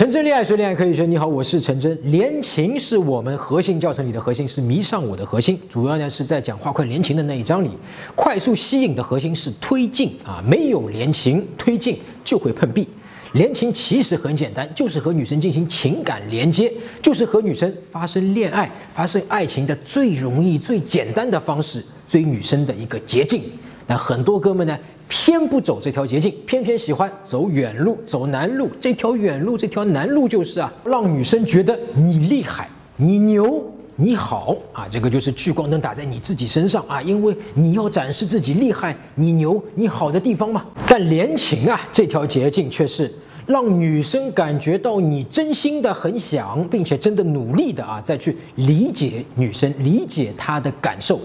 陈真恋爱学，恋爱可以学。你好，我是陈真。连情是我们核心教程里的核心，是迷上我的核心。主要呢是在讲画快连情的那一章里，快速吸引的核心是推进啊，没有连情推进就会碰壁。连情其实很简单，就是和女生进行情感连接，就是和女生发生恋爱、发生爱情的最容易、最简单的方式，追女生的一个捷径。那很多哥们呢？偏不走这条捷径，偏偏喜欢走远路、走难路。这条远路、这条难路就是啊，让女生觉得你厉害、你牛、你好啊。这个就是聚光灯打在你自己身上啊，因为你要展示自己厉害、你牛、你好的地方嘛。但连情啊，这条捷径却是让女生感觉到你真心的很想，并且真的努力的啊，再去理解女生、理解她的感受。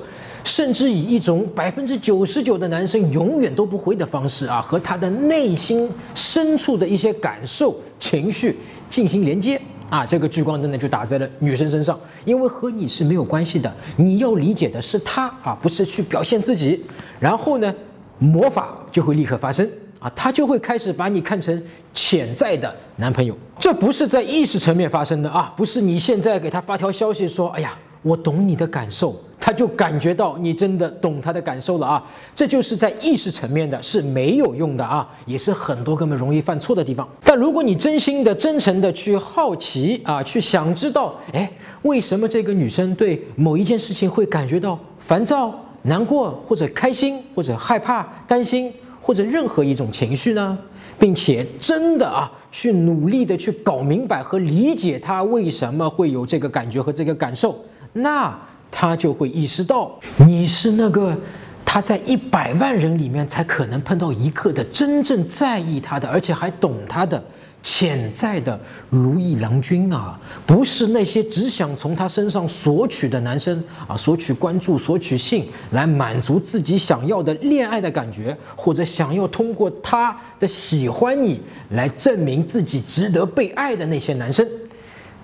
甚至以一种百分之九十九的男生永远都不会的方式啊，和他的内心深处的一些感受、情绪进行连接。啊，这个聚光灯呢就打在了女生身上，因为和你是没有关系的，你要理解的是他啊，不是去表现自己，然后呢，魔法就会立刻发生。啊，他就会开始把你看成潜在的男朋友，这不是在意识层面发生的啊，不是你现在给他发条消息说，哎呀。我懂你的感受，他就感觉到你真的懂他的感受了啊！这就是在意识层面的，是没有用的啊，也是很多哥们容易犯错的地方。但如果你真心的、真诚的去好奇啊，去想知道，哎，为什么这个女生对某一件事情会感觉到烦躁、难过，或者开心，或者害怕、担心，或者任何一种情绪呢？并且真的啊，去努力的去搞明白和理解她为什么会有这个感觉和这个感受。那他就会意识到，你是那个他在一百万人里面才可能碰到一个的真正在意他的，而且还懂他的潜在的如意郎君啊！不是那些只想从他身上索取的男生啊，索取关注、索取性来满足自己想要的恋爱的感觉，或者想要通过他的喜欢你来证明自己值得被爱的那些男生，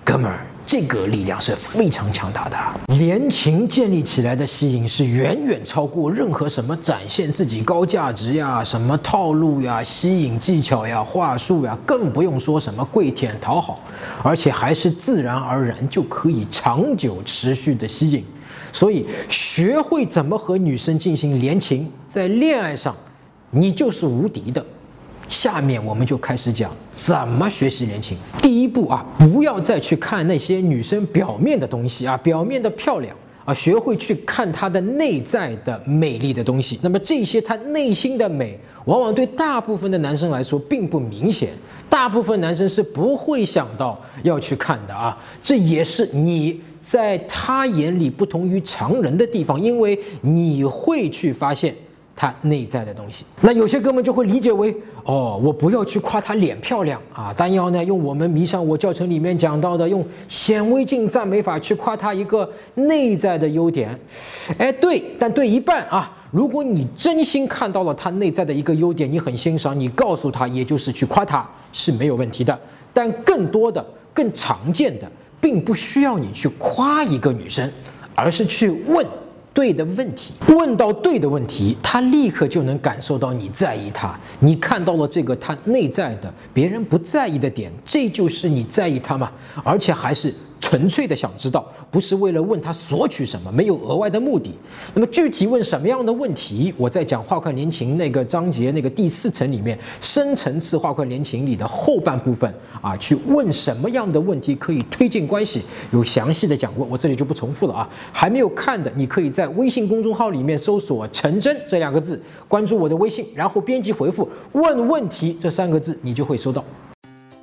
哥们儿。这个力量是非常强大的，连情建立起来的吸引是远远超过任何什么展现自己高价值呀、什么套路呀、吸引技巧呀、话术呀，更不用说什么跪舔讨好，而且还是自然而然就可以长久持续的吸引。所以，学会怎么和女生进行连情，在恋爱上，你就是无敌的。下面我们就开始讲怎么学习恋情。第一步啊，不要再去看那些女生表面的东西啊，表面的漂亮啊，学会去看她的内在的美丽的东西。那么这些她内心的美，往往对大部分的男生来说并不明显，大部分男生是不会想到要去看的啊。这也是你在他眼里不同于常人的地方，因为你会去发现。他内在的东西，那有些哥们就会理解为，哦，我不要去夸他脸漂亮啊，但要呢用我们迷上我教程里面讲到的，用显微镜赞美法去夸他一个内在的优点，哎，对，但对一半啊。如果你真心看到了他内在的一个优点，你很欣赏，你告诉他，也就是去夸他是没有问题的。但更多的、更常见的，并不需要你去夸一个女生，而是去问。对的问题，问到对的问题，他立刻就能感受到你在意他，你看到了这个他内在的别人不在意的点，这就是你在意他嘛，而且还是。纯粹的想知道，不是为了问他索取什么，没有额外的目的。那么具体问什么样的问题？我在讲画快连情那个章节那个第四层里面，深层次画快连情里的后半部分啊，去问什么样的问题可以推进关系，有详细的讲过，我这里就不重复了啊。还没有看的，你可以在微信公众号里面搜索“陈真”这两个字，关注我的微信，然后编辑回复“问问题”这三个字，你就会收到。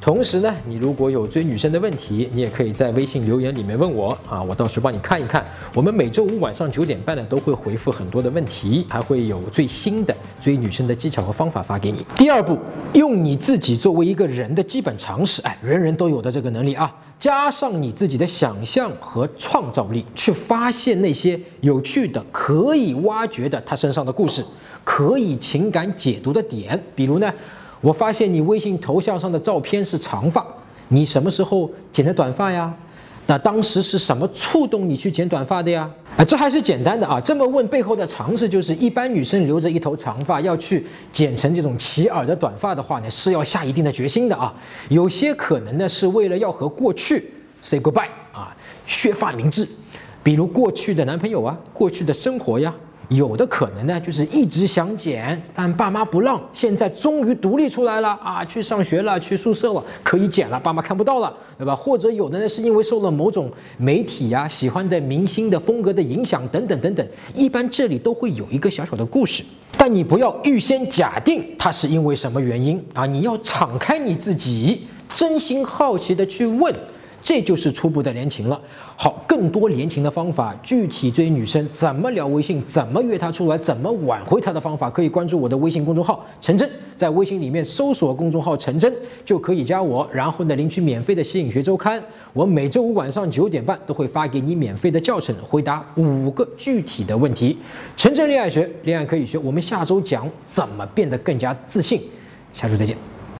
同时呢，你如果有追女生的问题，你也可以在微信留言里面问我啊，我到时帮你看一看。我们每周五晚上九点半呢，都会回复很多的问题，还会有最新的追女生的技巧和方法发给你。第二步，用你自己作为一个人的基本常识，哎，人人都有的这个能力啊，加上你自己的想象和创造力，去发现那些有趣的、可以挖掘的他身上的故事，可以情感解读的点，比如呢。我发现你微信头像上的照片是长发，你什么时候剪的短发呀？那当时是什么触动你去剪短发的呀？啊，这还是简单的啊。这么问背后的常识就是，一般女生留着一头长发要去剪成这种齐耳的短发的话呢，是要下一定的决心的啊。有些可能呢是为了要和过去 say goodbye 啊，削发明志，比如过去的男朋友啊，过去的生活呀。有的可能呢，就是一直想减，但爸妈不让，现在终于独立出来了啊，去上学了，去宿舍了，可以减了，爸妈看不到了，对吧？或者有的呢，是因为受了某种媒体呀、喜欢的明星的风格的影响等等等等，一般这里都会有一个小小的故事，但你不要预先假定他是因为什么原因啊，你要敞开你自己，真心好奇的去问。这就是初步的联情了。好，更多联情的方法，具体追女生怎么聊微信，怎么约她出来，怎么挽回她的方法，可以关注我的微信公众号陈真，在微信里面搜索公众号陈真就可以加我，然后呢领取免费的吸引学周刊。我每周五晚上九点半都会发给你免费的教程，回答五个具体的问题。陈真恋爱学，恋爱可以学。我们下周讲怎么变得更加自信，下周再见。